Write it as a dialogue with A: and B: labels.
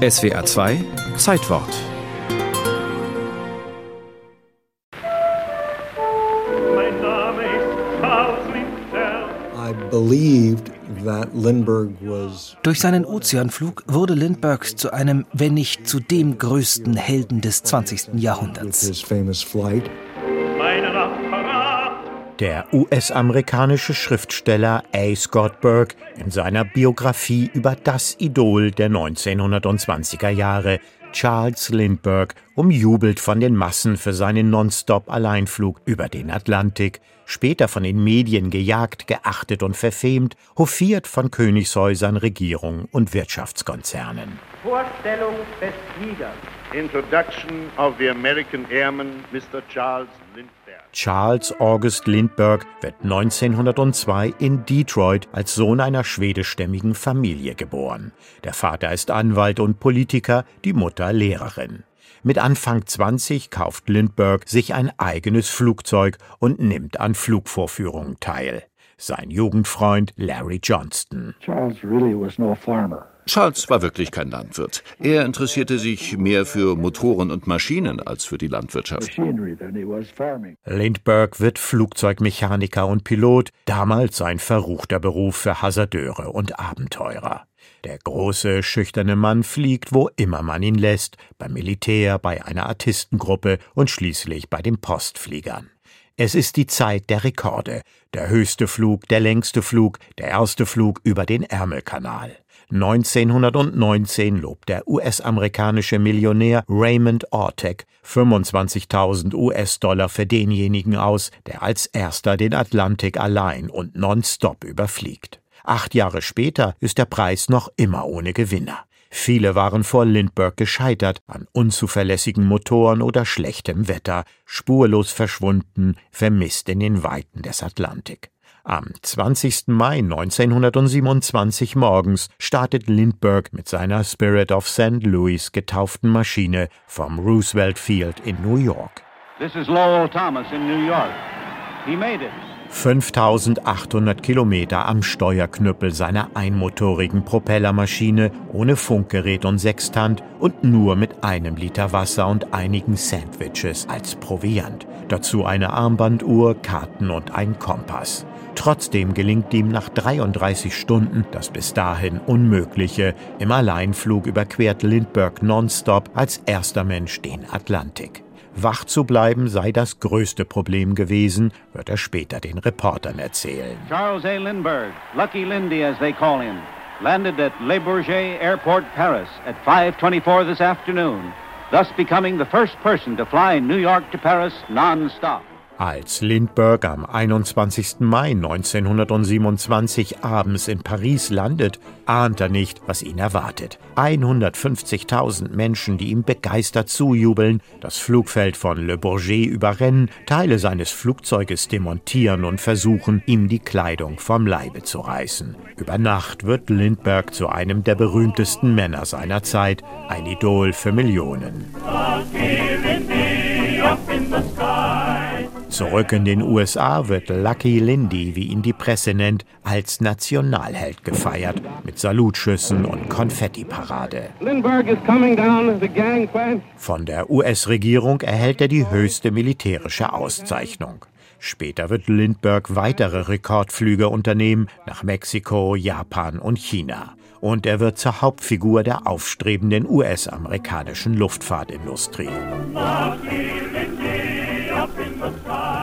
A: SWA 2 Zeitwort.
B: Mein Name ist Charles Lindbergh.
C: I believed that Lindbergh was
D: Durch seinen Ozeanflug wurde Lindbergh zu einem, wenn nicht zu dem größten Helden des 20.
C: with
D: Jahrhunderts.
E: Der US-amerikanische Schriftsteller A. Scott Burke in seiner Biografie über das Idol der 1920er Jahre, Charles Lindbergh, umjubelt von den Massen für seinen Nonstop-Alleinflug über den Atlantik, später von den Medien gejagt, geachtet und verfemt, hofiert von Königshäusern, Regierungen und Wirtschaftskonzernen.
F: Vorstellung des Fliegers.
G: Introduction of the American airman, Mr. Charles Lindbergh.
E: Charles August Lindbergh wird 1902 in Detroit als Sohn einer schwedischstämmigen Familie geboren. Der Vater ist Anwalt und Politiker, die Mutter Lehrerin. Mit Anfang 20 kauft Lindbergh sich ein eigenes Flugzeug und nimmt an Flugvorführungen teil. Sein Jugendfreund Larry Johnston.
H: Charles
I: war wirklich kein Landwirt. Er interessierte sich mehr für Motoren und Maschinen als für die Landwirtschaft.
E: Lindbergh wird Flugzeugmechaniker und Pilot, damals ein verruchter Beruf für Hasardeure und Abenteurer. Der große, schüchterne Mann fliegt, wo immer man ihn lässt, beim Militär, bei einer Artistengruppe und schließlich bei den Postfliegern. Es ist die Zeit der Rekorde. Der höchste Flug, der längste Flug, der erste Flug über den Ärmelkanal. 1919 lobt der US-amerikanische Millionär Raymond Ortec 25.000 US-Dollar für denjenigen aus, der als erster den Atlantik allein und nonstop überfliegt. Acht Jahre später ist der Preis noch immer ohne Gewinner. Viele waren vor Lindbergh gescheitert an unzuverlässigen Motoren oder schlechtem Wetter, spurlos verschwunden, vermisst in den Weiten des Atlantik. Am 20. Mai 1927 morgens startet Lindbergh mit seiner Spirit of St. Louis getauften Maschine vom Roosevelt Field in New York.
F: This is Lowell Thomas in New York. He made it.
E: 5800 Kilometer am Steuerknüppel seiner einmotorigen Propellermaschine ohne Funkgerät und Sextant und nur mit einem Liter Wasser und einigen Sandwiches als Proviant. Dazu eine Armbanduhr, Karten und ein Kompass. Trotzdem gelingt ihm nach 33 Stunden das bis dahin Unmögliche. Im Alleinflug überquert Lindbergh nonstop als erster Mensch den Atlantik. Wach zu bleiben sei das größte Problem gewesen, wird er später den Reportern erzählen.
F: Charles A. Lindbergh, Lucky Lindy as they call him, landed at Le Bourget Airport, Paris at 5:24 this afternoon, thus becoming the first person to fly New York to Paris non-stop.
E: Als Lindbergh am 21. Mai 1927 abends in Paris landet, ahnt er nicht, was ihn erwartet. 150.000 Menschen, die ihm begeistert zujubeln, das Flugfeld von Le Bourget überrennen, Teile seines Flugzeuges demontieren und versuchen, ihm die Kleidung vom Leibe zu reißen. Über Nacht wird Lindbergh zu einem der berühmtesten Männer seiner Zeit, ein Idol für Millionen. Zurück in den USA wird Lucky Lindy, wie ihn die Presse nennt, als Nationalheld gefeiert, mit Salutschüssen und Konfettiparade. Von der US-Regierung erhält er die höchste militärische Auszeichnung. Später wird Lindbergh weitere Rekordflüge unternehmen nach Mexiko, Japan und China. Und er wird zur Hauptfigur der aufstrebenden US-amerikanischen Luftfahrtindustrie.
B: Up Christmas time.